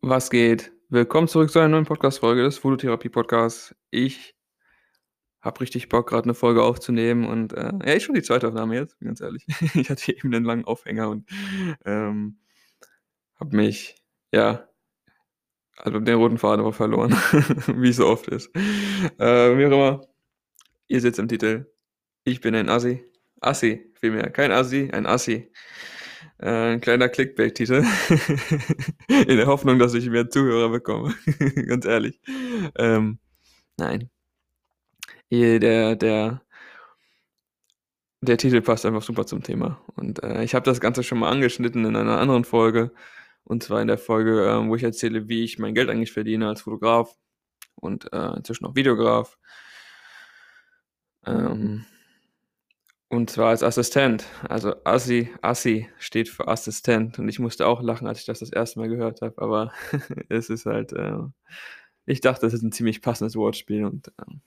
Was geht? Willkommen zurück zu einer neuen Podcast-Folge des Phototherapie-Podcasts. Ich habe richtig Bock, gerade eine Folge aufzunehmen und äh, ja, ist schon die zweite Aufnahme jetzt, ganz ehrlich. Ich hatte eben einen langen Aufhänger und ähm, habe mich, ja, also den roten Faden aber verloren, wie es so oft ist. Äh, wie auch immer, ihr sitzt im Titel. Ich bin ein Assi. Assi, vielmehr. Kein Assi, ein Assi. Äh, ein kleiner Clickbait-Titel. In der Hoffnung, dass ich mehr Zuhörer bekomme. Ganz ehrlich. Ähm, nein. Hier, der, der, der Titel passt einfach super zum Thema. Und äh, ich habe das Ganze schon mal angeschnitten in einer anderen Folge. Und zwar in der Folge, äh, wo ich erzähle, wie ich mein Geld eigentlich verdiene als Fotograf und äh, inzwischen auch Videograf. Ähm, und zwar als Assistent. Also Assi, Assi steht für Assistent. Und ich musste auch lachen, als ich das das erste Mal gehört habe. Aber es ist halt, äh, ich dachte, das ist ein ziemlich passendes Wortspiel. Und ähm,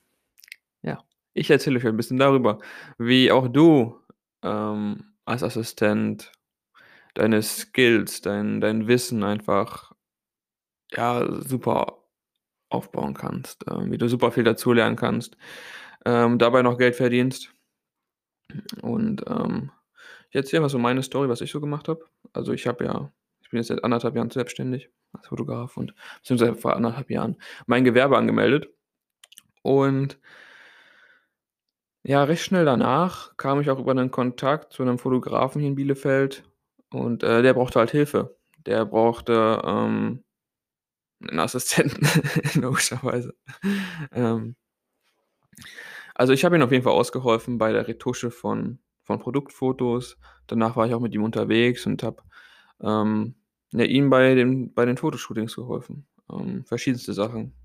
ja, ich erzähle euch ein bisschen darüber, wie auch du ähm, als Assistent deine Skills, dein, dein Wissen einfach ja, super aufbauen kannst. Äh, wie du super viel dazulernen kannst. Ähm, dabei noch Geld verdienst und ähm, ich erzähle mal so meine Story, was ich so gemacht habe. Also ich habe ja, ich bin jetzt seit anderthalb Jahren selbstständig als Fotograf und beziehungsweise vor anderthalb Jahren mein Gewerbe angemeldet. Und ja, recht schnell danach kam ich auch über einen Kontakt zu einem Fotografen hier in Bielefeld und äh, der brauchte halt Hilfe. Der brauchte ähm, einen Assistenten, logischerweise. Ähm, also ich habe ihm auf jeden Fall ausgeholfen bei der Retusche von, von Produktfotos. Danach war ich auch mit ihm unterwegs und habe ähm, ja, ihm bei den, bei den Fotoshootings geholfen. Ähm, verschiedenste Sachen.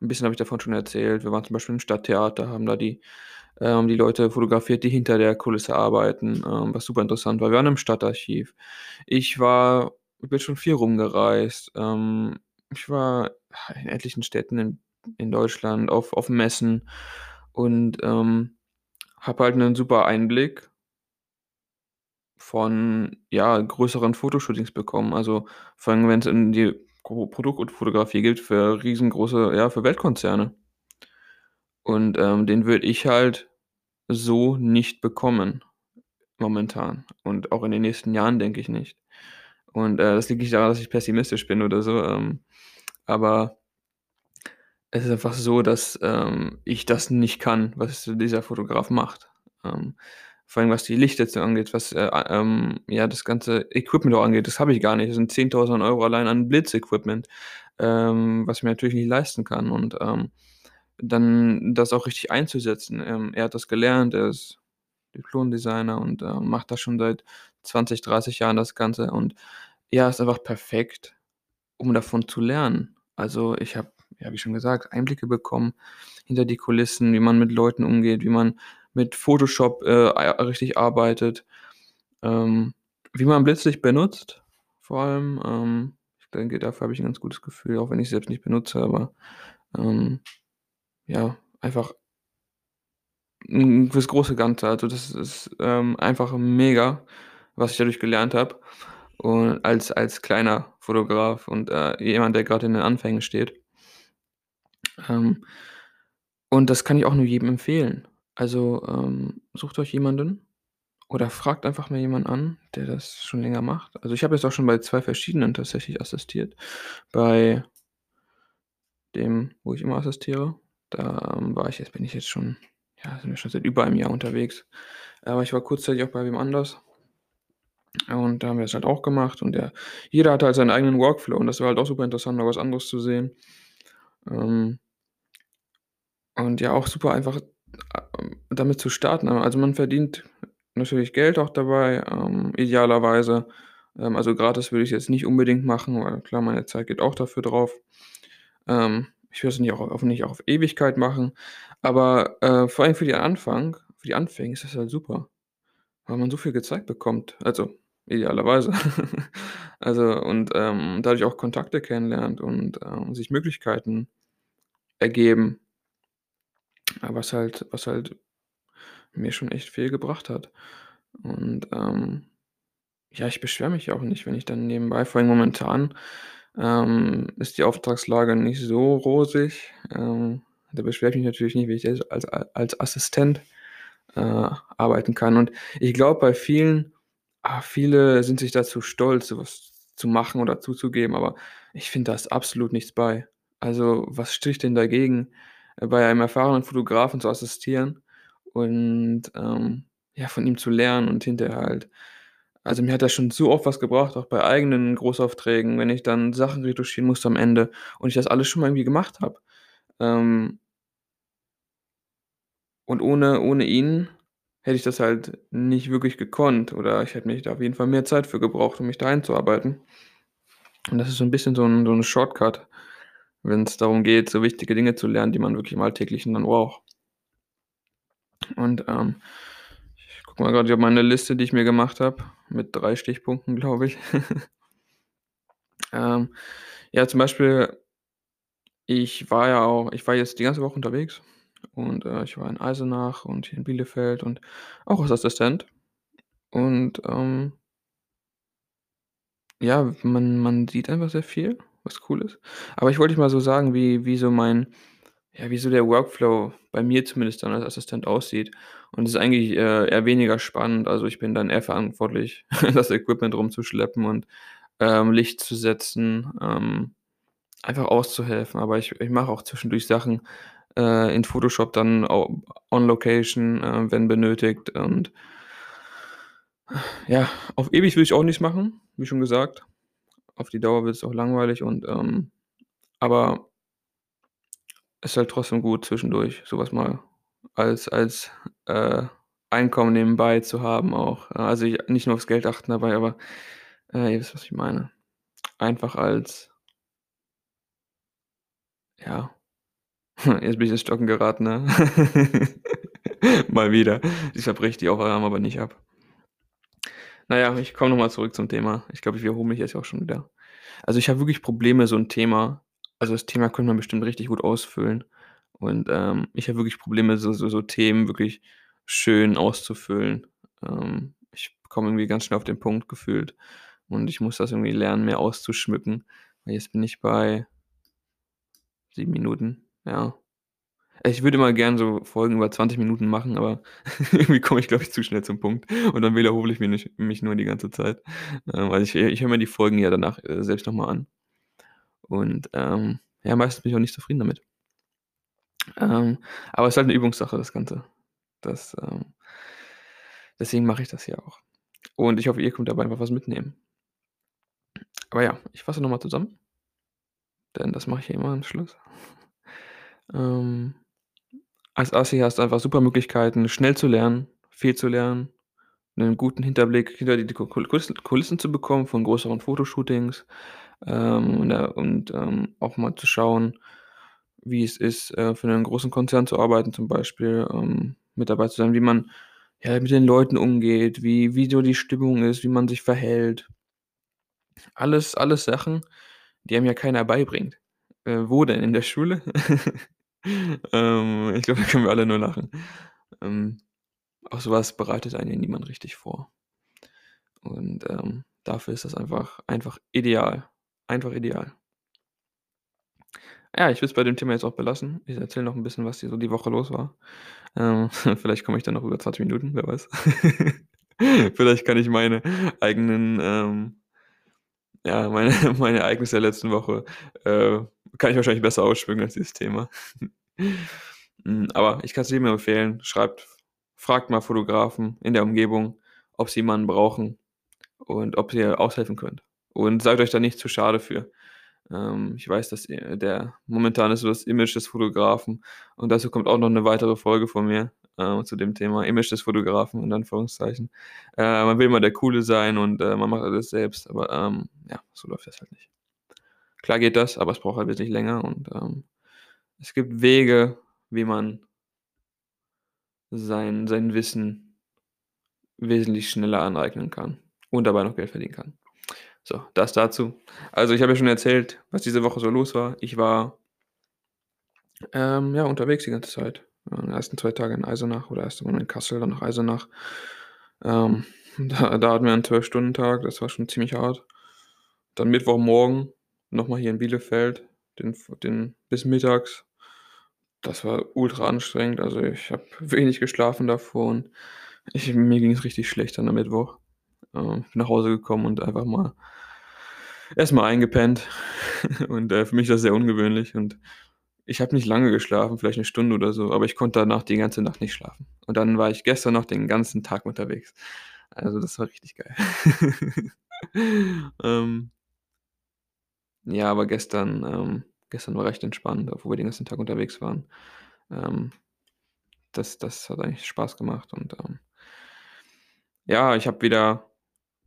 Ein bisschen habe ich davon schon erzählt. Wir waren zum Beispiel im Stadttheater, haben da die, ähm, die Leute fotografiert, die hinter der Kulisse arbeiten, ähm, was super interessant war. Wir waren im Stadtarchiv. Ich war, ich bin schon viel rumgereist. Ähm, ich war in etlichen Städten in, in Deutschland, auf, auf Messen und ähm, habe halt einen super Einblick von, ja, größeren Fotoshootings bekommen. Also, vor allem, wenn es in die Pro Produktfotografie geht für riesengroße ja, für Weltkonzerne. Und, ähm, den würde ich halt so nicht bekommen momentan und auch in den nächsten Jahren denke ich nicht. Und, äh, das liegt nicht daran, dass ich pessimistisch bin oder so, ähm, aber es ist einfach so, dass, ähm, ich das nicht kann, was dieser Fotograf macht. Ähm, vor allem was die Lichtsätze angeht, was, äh, ähm, ja, das ganze Equipment auch angeht, das habe ich gar nicht. Das sind 10.000 Euro allein an Blitzequipment, ähm, was ich mir natürlich nicht leisten kann. Und ähm, dann das auch richtig einzusetzen. Ähm, er hat das gelernt, er ist Diplom-Designer und äh, macht das schon seit 20, 30 Jahren das Ganze. Und ja, ist einfach perfekt, um davon zu lernen. Also ich habe ja, wie schon gesagt, Einblicke bekommen hinter die Kulissen, wie man mit Leuten umgeht, wie man mit Photoshop äh, richtig arbeitet, ähm, wie man Blitzlicht benutzt, vor allem. Ähm, ich denke, dafür habe ich ein ganz gutes Gefühl, auch wenn ich es selbst nicht benutze, aber ähm, ja, einfach fürs große Ganze. Also das ist ähm, einfach mega, was ich dadurch gelernt habe. Und als, als kleiner Fotograf und äh, jemand, der gerade in den Anfängen steht. Ähm, und das kann ich auch nur jedem empfehlen. Also, ähm, sucht euch jemanden oder fragt einfach mal jemanden an, der das schon länger macht. Also, ich habe jetzt auch schon bei zwei verschiedenen tatsächlich assistiert. Bei dem, wo ich immer assistiere, da, ähm, war ich jetzt bin ich jetzt schon ja, sind wir schon seit über einem Jahr unterwegs. Aber ich war kurzzeitig auch bei wem anders. Und da haben wir es halt auch gemacht und der jeder hatte halt seinen eigenen Workflow und das war halt auch super interessant, mal was anderes zu sehen. Ähm und ja, auch super einfach, ähm, damit zu starten. Also, man verdient natürlich Geld auch dabei, ähm, idealerweise. Ähm, also, gratis würde ich's jetzt nicht unbedingt machen, weil klar, meine Zeit geht auch dafür drauf. Ähm, ich würde es nicht auch nicht auch auf Ewigkeit machen, aber, äh, vor allem für den Anfang für die Anfänge ist das halt super, weil man so viel gezeigt bekommt, also idealerweise. Also, und, ähm, dadurch auch Kontakte kennenlernt und, ähm, sich Möglichkeiten ergeben. Was halt was halt mir schon echt viel gebracht hat. Und, ähm, ja, ich beschwere mich auch nicht, wenn ich dann nebenbei vor allem momentan, ähm, ist die Auftragslage nicht so rosig. Ähm, da beschwere ich mich natürlich nicht, wenn ich als als Assistent, äh, arbeiten kann. Und ich glaube bei vielen ah, viele sind sich da zu stolz, so was zu machen oder zuzugeben, aber ich finde da ist absolut nichts bei. Also, was spricht denn dagegen, bei einem erfahrenen Fotografen zu assistieren und, ähm, ja, von ihm zu lernen und hinterher halt also, mir hat das schon so oft was gebracht, auch bei eigenen Großaufträgen, wenn ich dann Sachen retuschieren musste am Ende und ich das alles schon mal irgendwie gemacht habe. Ähm und ohne ohne ihn hätte ich das halt nicht wirklich gekonnt oder ich hätte mich da auf jeden Fall mehr Zeit für gebraucht, um mich da einzuarbeiten. Und das ist so 'n bisschen so 'n so 'n Shortcut, wenn's darum geht, so wichtige Dinge zu lernen, die man wirklich im Alltäglichen dann braucht. Und, ähm, ich gucke mal grad hier auf meine Liste, die ich mir gemacht habe, mit 3 Stichpunkten, glaube ich. Ähm, ja, zum Beispiel ich war ja auch ich war jetzt die ganze Woche unterwegs und, äh, ich war in Eisenach und hier in Bielefeld und auch als Assistent. Und, ähm ja, man man sieht einfach sehr viel, was cool ist. Aber ich wollte dich mal so sagen, wie wie so mein ja, wie so der Workflow bei mir zumindest dann als Assistent aussieht. Und das ist eigentlich, äh, eher weniger spannend. Also, ich bin dann eher verantwortlich, das Equipment rumzuschleppen und, ähm, Licht zu setzen, ähm, einfach auszuhelfen. Aber ich ich mache auch zwischendurch Sachen, äh, in Photoshop dann on Location, äh, wenn benötigt und ja, auf ewig will ich auch nicht machen, wie schon gesagt. Auf die Dauer wird's auch langweilig und, ähm aber ist halt trotzdem gut, zwischendurch so was mal als als, äh, Einkommen nebenbei zu haben auch. Also, ich nicht nur aufs Geld achten dabei, aber, äh, ihr wisst, was ich meine. Einfach als ja, jetzt bin ich ins Stocken geraten, ne? Mal wieder. Ich zerbreche die Aufnahme aber nicht ab. Na ja, ich komme noch mal zurück zum Thema. Ich glaube, ich wiederhole mich jetzt auch schon wieder. Also, ich habe wirklich Probleme, so 'n Thema also, das Thema könnte man bestimmt richtig gut ausfüllen. Und, ähm, ich habe wirklich Probleme, so so so Themen wirklich schön auszufüllen. Ähm, ich komme irgendwie ganz schnell auf den Punkt gefühlt und ich muss das irgendwie lernen, mehr auszuschmücken. Weil jetzt bin ich bei 7 Minuten, ja. Ich würde immer gern so Folgen über 20 Minuten machen, aber irgendwie komme ich, glaube ich, zu schnell zum Punkt und dann wiederhole ich mich nicht mich nur die ganze Zeit. Ähm, weil ich ich höre mir die Folgen ja danach, äh, selbst noch mal an. Und, ähm, ja, meistens bin ich auch nicht zufrieden damit. Ähm, aber ist halt 'ne Übungssache, das Ganze. Das, ähm deswegen mache ich das ja auch. Und ich hoffe, ihr könnt dabei einfach was mitnehmen. Aber ja, ich fasse noch mal zusammen. Denn das mache ich ja immer am Schluss. Ähm, als Assi hast du einfach super Möglichkeiten, schnell zu lernen, viel zu lernen, 'nen guten Hinterblick hinter die Ku Kulissen zu bekommen von größeren Fotoshootings, ähm, und, äh und, ähm, auch mal zu schauen, wie es ist, äh, für 'nen großen Konzern zu arbeiten, zum Beispiel, ähm, mit dabei zu sein, wie man, ja, mit den Leuten umgeht, wie wie so die Stimmung ist, wie man sich verhält. Alles alles Sachen, die einem ja keiner beibringt. Äh, wo denn? In der Schule? Ähm, ich glaube, da können wir alle nur lachen. Ähm, auf so was bereitet einen ja niemand richtig vor. Und, ähm, dafür ist das einfach einfach ideal. Einfach ideal. Ja, ich würde es bei dem Thema jetzt auch belassen. Ich erzähle noch 'n bisschen, was hier so die Woche los war. Ähm, vielleicht komme ich dann noch über 20 Minuten, wer weiß. Vielleicht kann ich meine eigenen, ähm ja, meine meine Ereignisse der letzten Woche, äh, kann ich wahrscheinlich besser ausschmücken als dieses Thema. Hm, aber ich kann's jedem nur empfehlen, schreibt fragt mal Fotografen in der Umgebung, ob sie jemanden brauchen und ob ihr aushelfen könnt. Und seid euch da nicht zu schade für. Ähm, ich weiß, dass ihr der momentan ist so das Image des Fotografen und dazu kommt auch noch 'ne weitere Folge von mir, äh, zu dem Thema Image des Fotografen in Anführungszeichen. Äh, man will immer der Coole sein und, äh, man macht alles selbst, aber, ähm, ja, so läuft das halt nicht. Klar geht das, aber es braucht halt wesentlich länger und, ähm, es gibt Wege, wie man sein sein Wissen wesentlich schneller aneignen kann und dabei noch Geld verdienen kann. So, das dazu. Also, ich habe ja schon erzählt, was diese Woche so los war. Ich war ähm, ja, unterwegs die ganze Zeit. Äh, ersten 2 Tage in Eisenach oder erst einmal in Kassel, dann nach Eisenach. Ähm, da da hatten wir 'n 12-Stunden-Tag, das war schon ziemlich hart. Dann Mittwochmorgen noch mal hier in Bielefeld, den den bis mittags. Das war ultra anstrengend. Also, ich habe wenig geschlafen davor und ich mir ging's richtig schlecht dann am Mittwoch. Ähm, bin nach Hause gekommen und einfach mal erst mal eingepennt und, äh, für mich das sehr ungewöhnlich und ich habe nicht lange geschlafen, vielleicht 'ne Stunde oder so, aber ich konnte danach die ganze Nacht nicht schlafen. Und dann war ich gestern noch den ganzen Tag unterwegs. Also, das war richtig geil. Ähm ja, aber gestern ähm, gestern war recht entspannt, obwohl wir den ganzen Tag unterwegs waren. Ähm, das das hat eigentlich Spaß gemacht und, ähm ja, ich habe wieder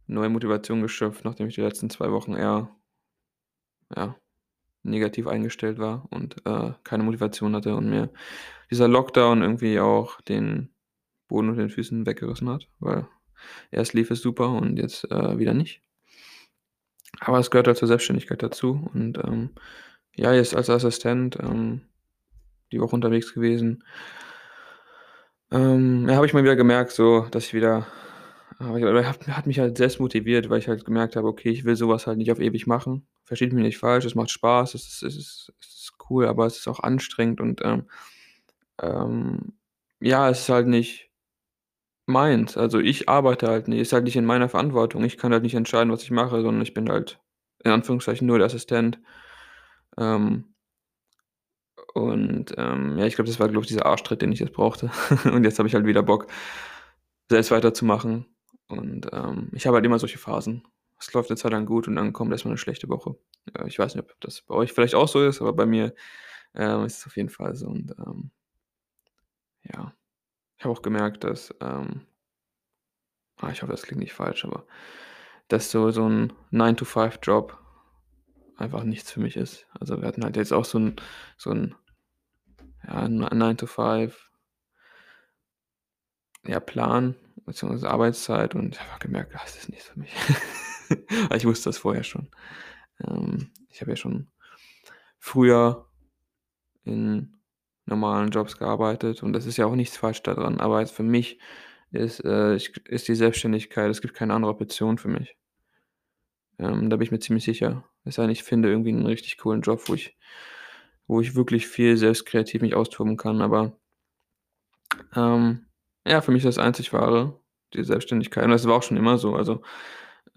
neue Motivation geschöpft, nachdem ich die letzten 2 Wochen eher ja, negativ eingestellt war und, äh, keine Motivation hatte und mir dieser Lockdown irgendwie auch den Boden unter den Füßen weggerissen hat, weil erst lief es super und jetzt, äh, wieder nicht. Aber es gehört halt zur Selbstständigkeit dazu und, ähm, ja, jetzt als Assistent, ähm, die Woche unterwegs gewesen. Ähm, ja, habe ich mal wieder gemerkt so, dass ich wieder äh, hat hat mich halt selbst motiviert, weil ich halt gemerkt habe: „Okay, ich will so was halt nicht auf ewig machen.“ Versteht mich nicht falsch, es macht Spaß, es ist es ist es ist cool, aber es ist auch anstrengend und, ähm ähm, ja, es ist halt nicht meins. Also, ich arbeite halt nicht ist halt nicht in meiner Verantwortung. Ich kann halt nicht entscheiden, was ich mache, sondern ich bin halt in Anführungszeichen nur der Assistent. Ähm und, ähm, ja, ich glaube, das war, glaube ich, dieser Arschtritt, den ich jetzt brauchte. Und jetzt habe ich halt wieder Bock, selbst weiterzumachen. Und, ähm, ich habe halt immer solche Phasen. Es läuft 'ne Zeit lang gut und dann kommt erst mal 'ne schlechte Woche. Äh, ich weiß nicht, ob das bei euch vielleicht auch so ist, aber bei mir, ähm, ist es auf jeden Fall so und, ähm ja. Ich habe auch gemerkt, dass, ähm ah, ich hoffe, das klingt nicht falsch, aber dass so so 'n Nine-to-Five-Job einfach nichts für mich ist. Also, wir hatten halt jetzt auch so 'n so 'n ja, N Nine-to-Five ja, Plan beziehungsweise Arbeitszeit und ich habe gemerkt, ah, das ist nichts für mich. Ich wusste das vorher schon. Ähm, ich habe ja schon früher in normalen Jobs gearbeitet und das ist ja auch nichts falsch da dran. Aber jetzt für mich ist, äh ich ist die Selbstständigkeit es gibt keine andere Option für mich. Ähm, da bin ich mir ziemlich sicher. Es sei denn, ich finde irgendwie 'n richtig coolen Job, wo ich wo ich wirklich viel selbst kreativ mich austoben kann, aber ähm, ja, für mich das Einzig Wahre, die Selbstständigkeit. Und das war auch schon immer so, also,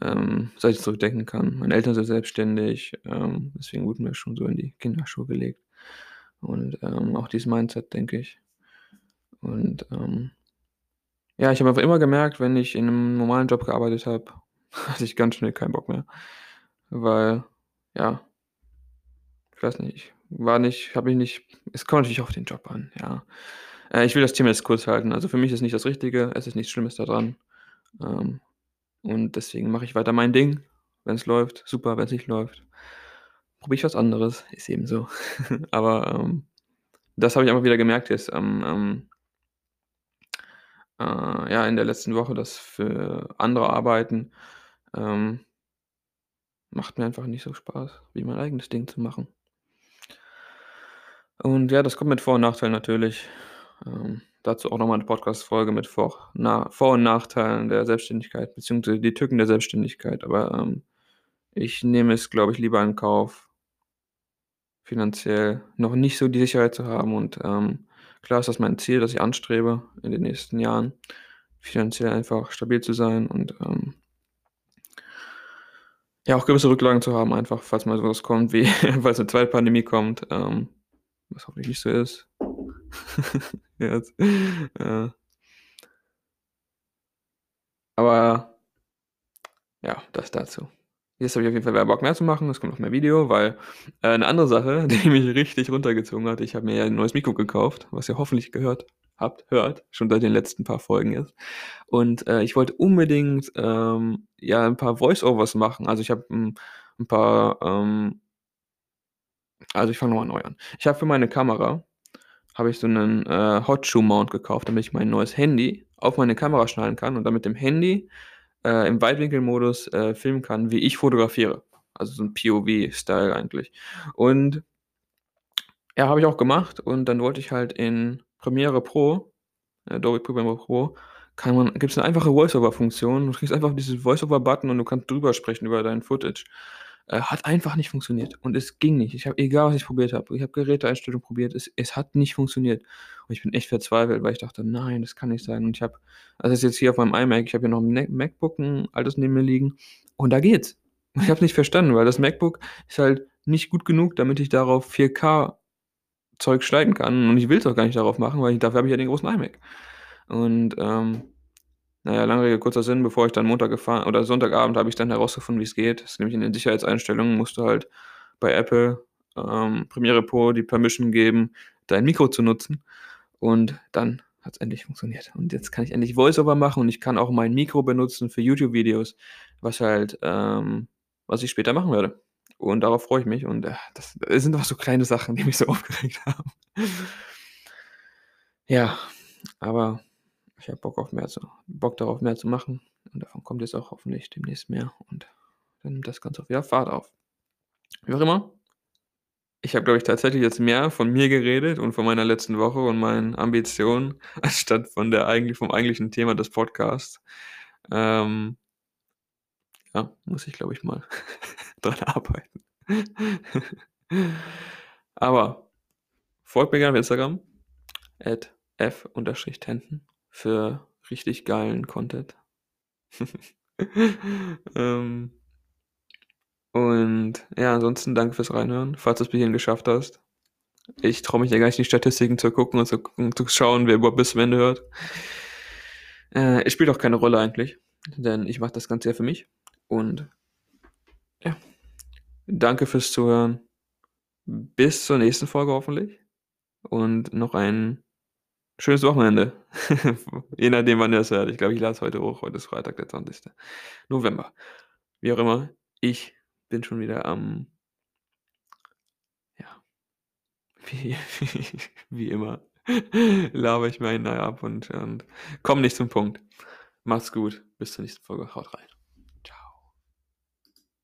ähm, seit ich zurückdenken kann. Meine Eltern sind selbstständig, ähm, deswegen wurden wir schon so in die Kinderschuhe gelegt. Und, ähm, auch dieses Mindset, denke ich. Und, ähm ja, ich habe einfach immer gemerkt, wenn ich in 'nem normalen Job gearbeitet habe, hatte ich ganz schnell keinen Bock mehr, weil, ja ich weiß nicht, ich war nicht habe mich nicht es kommt natürlich auf den Job an, ja. Äh, ich will das Thema jetzt kurz halten. Also, für mich ist nicht das Richtige, es ist nichts Schlimmes da dran. Ähm, und deswegen mache ich weiter mein Ding. Wenn's läuft, super, wenn's nicht läuft, probiere ich was anderes, ist eben so. Aber, ähm, das habe ich einfach wieder gemerkt jetzt am äh, ja, in der letzten Woche, dass für andere Arbeiten, ähm macht mir einfach nicht so Spaß, wie mein eigenes Ding zu machen. Und ja, das kommt mit Vor und Nachteilen natürlich. Ähm, dazu auch noch mal 'ne Podcast-Folge mit Vor Na Vor und Nachteilen der Selbstständigkeit beziehungsweise die Tücken der Selbstständigkeit. Aber, ähm, ich nehme es, glaube ich, lieber in Kauf finanziell noch nicht so die Sicherheit zu haben und, ähm, klar ist das mein Ziel, das ich anstrebe in den nächsten Jahren, finanziell einfach stabil zu sein und, ähm ja, auch gewisse Rücklagen zu haben, einfach, falls mal so was kommt wie falls 'ne zweite Pandemie kommt, ähm, was hoffentlich nicht so ist. Äh Aber ja, das dazu. Jetzt habe ich auf jeden Fall mehr Bock mehr zu machen. Es kommt noch mehr Video, weil äh, 'ne andere Sache, die mich richtig runtergezogen hat ich habe mir ja 'n neues Mikro gekauft, was ihr hoffentlich gehört habt hört, schon seit den letzten paar Folgen jetzt. Und, äh, ich wollte unbedingt, ähm, ja, 'n paar Voice-overs machen. Also, ich habe 'n 'n paar, ähm also, ich fange noch mal neu an. Ich habe für meine Kamera habe ich so 'nen, äh, Hot Shoe Mount gekauft, damit ich mein neues Handy auf meine Kamera schnallen kann und dann mit dem Handy, äh, im Weitwinkelmodus, äh, filmen kann, wie ich fotografiere. Also, so 'n POV-Style eigentlich. Und ja, habe ich auch gemacht und dann wollte ich halt in Premiere Pro, Adobe Premiere Pro, kann man gibt's 'ne einfache Voice-over-Funktion. Du kriegst einfach diesen Voice-over-Button und du kannst drüber sprechen über dein Footage. Äh, hat einfach nicht funktioniert und es ging nicht. Ich habe egal, was ich probiert habe ich habe Geräteeinstellungen probiert, es es hat nicht funktioniert. Und ich bin echt verzweifelt, weil ich dachte: „Nein, das kann nicht sein.“ Und ich habe also, ist jetzt hier auf meinem iMac ich habe hier noch 'n Ne MacBook 'n altes neben mir liegen und da geht's. Ich habe es nicht verstanden, weil das MacBook ist halt nicht gut genug, damit ich darauf 4K Zeug schneiden kann und ich will's auch gar nicht darauf machen, weil ich dafür habe ich ja den großen iMac. Und, ähm, na ja, lange Rede, kurzer Sinn, bevor ich dann Montag gefahren oder Sonntagabend habe ich dann herausgefunden, wie's geht. Das ist nämlich in den Sicherheitseinstellungen musst du halt bei Apple, ähm, Premiere Pro die Permission geben, dein Mikro zu nutzen und dann hat's endlich funktioniert. Und jetzt kann ich endlich Voice-over machen und ich kann auch mein Mikro benutzen für YouTube-Videos, was halt ähm, was ich später machen werde. Und darauf freue ich mich und, äh, das das sind auch so kleine Sachen, die mich so aufgeregt haben. Ja, aber ich habe Bock auf mehr so Bock darauf, mehr zu machen und davon kommt jetzt auch hoffentlich demnächst mehr und dann nimmt das Ganze auch wieder Fahrt auf. Wie auch immer ich habe, glaube ich, tatsächlich jetzt mehr von mir geredet und von meiner letzten Woche und meinen Ambitionen, anstatt von der eigentlich vom eigentlichen Thema des Podcasts. Ähm ja, muss ich, glaube ich, mal dran arbeiten. Aber folgt mir gerne auf Instagram @f_tenten für richtig geilen Content. Ähm und ja, ansonsten danke fürs Reinhören, falls du's bis hierhin geschafft hast. Ich traue mich ja gar nicht, die Statistiken zu gucken und zu zu schauen, wer überhaupt bis zum Ende hört. Äh, es spielt auch keine Rolle eigentlich, denn ich mache das Ganze ja für mich und ja, danke fürs Zuhören. Bis zur nächsten Folge hoffentlich und noch ein schönes Wochenende. Je nachdem, wann ihr es hört. Ich glaube, ich lade es heute hoch. Heute ist Freitag, der 20. November. Wie auch immer, ich bin schon wieder am ja, wie wie immer labere ich mir einen ab und und komme nicht zum Punkt. Macht's gut, bis zur nächsten Folge. Haut rein.